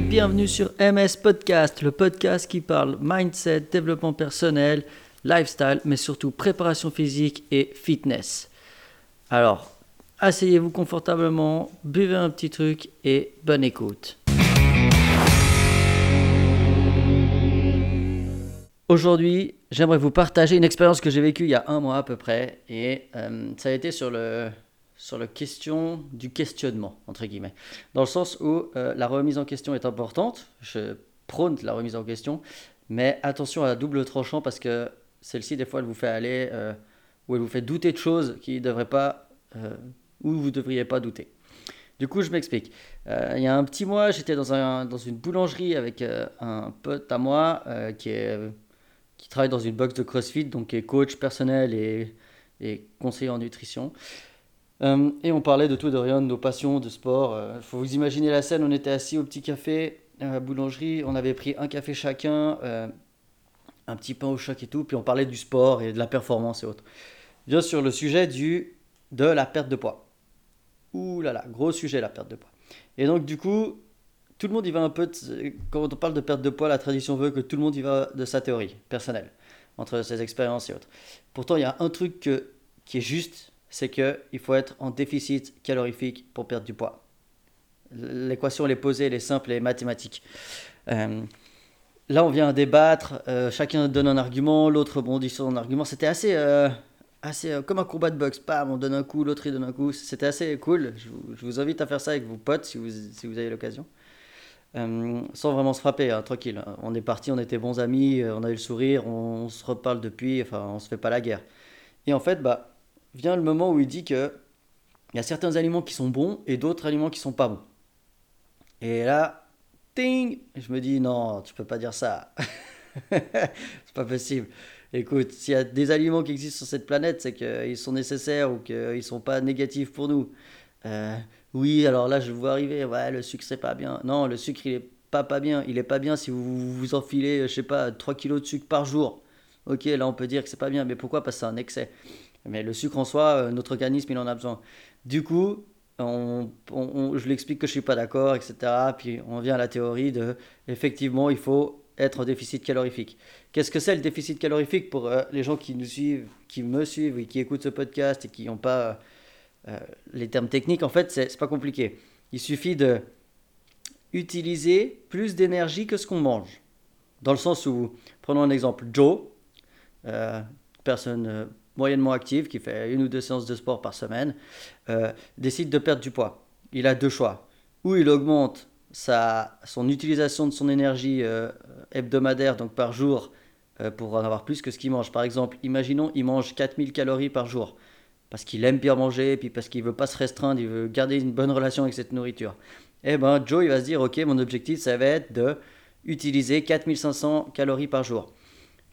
bienvenue sur MS Podcast, le podcast qui parle mindset, développement personnel, lifestyle, mais surtout préparation physique et fitness. Alors, asseyez-vous confortablement, buvez un petit truc et bonne écoute. Aujourd'hui, j'aimerais vous partager une expérience que j'ai vécue il y a un mois à peu près, et euh, ça a été sur le, sur la question du questionnement, entre guillemets. Dans le sens où euh, la remise en question est importante, je prône la remise en question, mais attention à la double tranchant parce que celle-ci, des fois, elle vous fait aller, euh, ou elle vous fait douter de choses qui ne devraient pas, ou vous ne devriez pas douter. Du coup, je m'explique. il y a un petit mois, j'étais dans, un, dans une boulangerie avec un pote à moi qui qui travaille dans une box de CrossFit, donc qui est coach personnel et, et conseiller en nutrition. Euh, et on parlait de tout, de rien, de nos passions, de sport. Il euh, faut vous imaginer la scène, on était assis au petit café à la boulangerie, on avait pris un café chacun, euh, un petit pain au choc et tout, puis on parlait du sport et de la performance et autres. Bien sur le sujet du, de la perte de poids. Ouh là là, gros sujet la perte de poids. Et donc du coup, tout le monde y va un peu, quand on parle de perte de poids, la tradition veut que tout le monde y va de sa théorie personnelle, entre ses expériences et autres. Pourtant, il y a un truc qui est juste, c'est qu'il faut être en déficit calorifique pour perdre du poids. L'équation, elle est posée, elle est simple, elle est mathématique. Euh, là, on vient débattre, euh, chacun donne un argument, l'autre rebondit sur son argument. C'était assez, euh, assez comme un combat de boxe. Pam, on donne un coup, l'autre il donne un coup. C'était assez cool. Je vous, invite à faire ça avec vos potes si vous, si vous avez l'occasion. Euh, sans vraiment se frapper, hein, tranquille. On est parti, on était bons amis, euh, on a eu le sourire, on, se reparle depuis, enfin, on se fait pas la guerre. Et en fait, bah, vient le moment où il dit que il y a certains aliments qui sont bons et d'autres aliments qui sont pas bons. Et là, ting, je me dis non, tu peux pas dire ça. c'est pas possible. Écoute, s'il y a des aliments qui existent sur cette planète, c'est qu'ils sont nécessaires ou qu'ils sont pas négatifs pour nous. Euh, oui, alors là, je vois arriver, ouais, le sucre, c'est pas bien. Non, le sucre, il est pas pas bien. Il est pas bien si vous vous enfilez, je sais pas, 3 kilos de sucre par jour. Ok, là, on peut dire que c'est pas bien. Mais pourquoi? Parce que c'est un excès. Mais le sucre en soi, euh, notre organisme, il en a besoin. Du coup, on, je lui explique que je suis pas d'accord, etc. Puis on vient à la théorie de, effectivement, il faut être en déficit calorifique. Qu'est-ce que c'est le déficit calorifique pour euh, les gens qui nous suivent, qui me suivent et qui écoutent ce podcast et qui n'ont pas euh, les termes techniques, en fait, c'est pas compliqué. Il suffit de utiliser plus d'énergie que ce qu'on mange. Dans le sens où, prenons un exemple, Joe, personne moyennement active qui fait une ou deux séances de sport par semaine, décide de perdre du poids. Il a deux choix. Ou il augmente sa, son utilisation de son énergie hebdomadaire, donc par jour, pour en avoir plus que ce qu'il mange. Par exemple, imaginons, il mange 4000 calories par jour parce qu'il aime bien manger, puis parce qu'il veut pas se restreindre, il veut garder une bonne relation avec cette nourriture. Eh ben, Joe, il va se dire, ok, mon objectif, ça va être de utiliser 4500 calories par jour.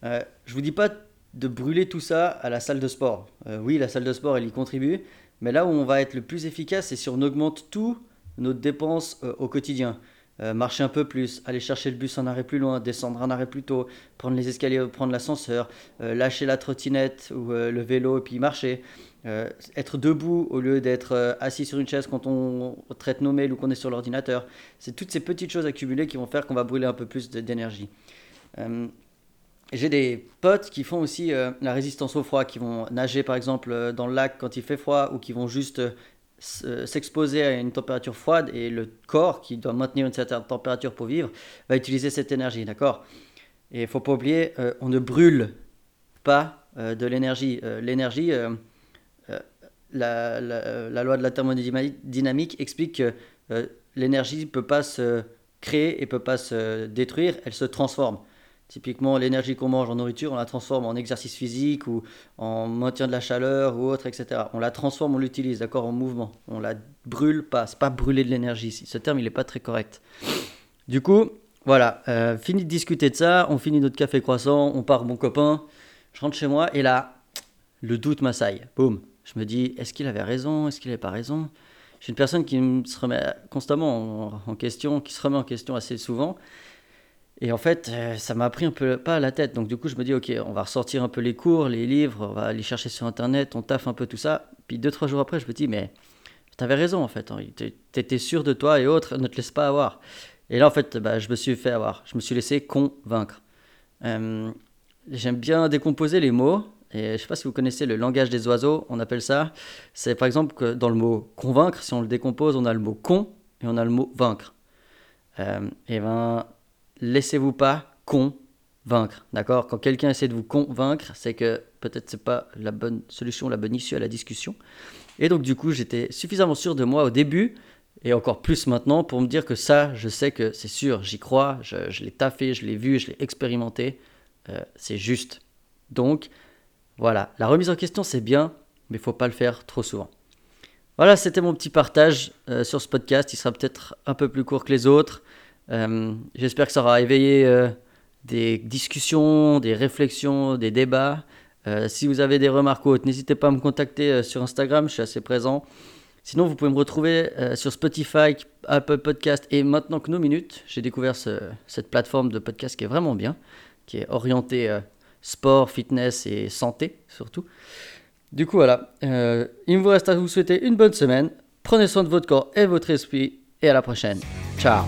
Euh, je vous dis pas de brûler tout ça à la salle de sport. Euh, oui, la salle de sport, elle y contribue, mais là où on va être le plus efficace, c'est si on augmente tout nos dépenses euh, au quotidien. Euh, marcher un peu plus, aller chercher le bus en arrêt plus loin, descendre en arrêt plus tôt, prendre les escaliers, prendre l'ascenseur, lâcher la trottinette ou le vélo et puis marcher. Être debout au lieu d'être assis sur une chaise quand on traite nos mails ou qu'on est sur l'ordinateur. C'est toutes ces petites choses accumulées qui vont faire qu'on va brûler un peu plus d'énergie. Euh, j'ai des potes qui font aussi la résistance au froid, qui vont nager par exemple dans le lac quand il fait froid ou qui vont juste s'exposer à une température froide et le corps qui doit maintenir une certaine température pour vivre va utiliser cette énergie, d'accord? Et il faut pas oublier, on ne brûle pas de l'énergie. l'énergie, la, loi de la thermodynamique explique que euh, l'énergie ne peut pas se créer et ne peut pas se détruire, elle se transforme. Typiquement, l'énergie qu'on mange en nourriture, on la transforme en exercice physique ou en maintien de la chaleur ou autre, etc. On la transforme, on l'utilise, d'accord, en mouvement. On la brûle pas. C'est pas brûler de l'énergie. Ce terme, il n'est pas très correct. Du coup, voilà, euh, fini de discuter de ça. On finit notre café croissant. On part, mon copain. Je rentre chez moi et là, le doute m'assaille. Boum. Je me dis, est-ce qu'il avait raison? Est-ce qu'il n'avait pas raison? Je suis une personne qui se remet constamment en, question, qui se remet en question assez souvent. Et en fait, euh, ça m'a pris un peu pas à la tête. Donc du coup, je me dis, ok, on va ressortir un peu les cours, les livres, on va aller chercher sur Internet, on taffe un peu tout ça. Puis deux, trois jours après, je me dis, mais tu avais raison en fait. Hein. Tu étais sûr de toi et autres, ne te laisse pas avoir. Et là, en fait, bah, je me suis fait avoir. Je me suis laissé convaincre. Euh, j'aime bien décomposer les mots. Et je ne sais pas si vous connaissez le langage des oiseaux, on appelle ça. C'est par exemple que dans le mot convaincre, si on le décompose, on a le mot con et on a le mot vaincre. Euh, et ben, laissez-vous pas convaincre, d'accord? Quand quelqu'un essaie de vous convaincre, c'est que peut-être c'est pas la bonne solution, la bonne issue à la discussion. Et donc du coup, j'étais suffisamment sûr de moi au début et encore plus maintenant pour me dire que ça, je sais que c'est sûr, j'y crois, je, l'ai taffé, je l'ai vu, je l'ai expérimenté, euh, c'est juste. Donc voilà, la remise en question c'est bien, mais il faut pas le faire trop souvent. Voilà, c'était mon petit partage euh, sur ce podcast. Il sera peut-être un peu plus court que les autres. Euh, j'espère que ça aura éveillé des discussions, des réflexions, des débats. si vous avez des remarques autres, n'hésitez pas à me contacter sur Instagram, je suis assez présent. Sinon, vous pouvez me retrouver euh, sur Spotify, Apple Podcast et maintenant que nos minutes. J'ai découvert cette plateforme de podcast qui est vraiment bien, qui est orientée euh, sport, fitness et santé surtout. Du coup, voilà. Euh, il me reste à vous souhaiter une bonne semaine. Prenez soin de votre corps et votre esprit. Et à la prochaine. Ciao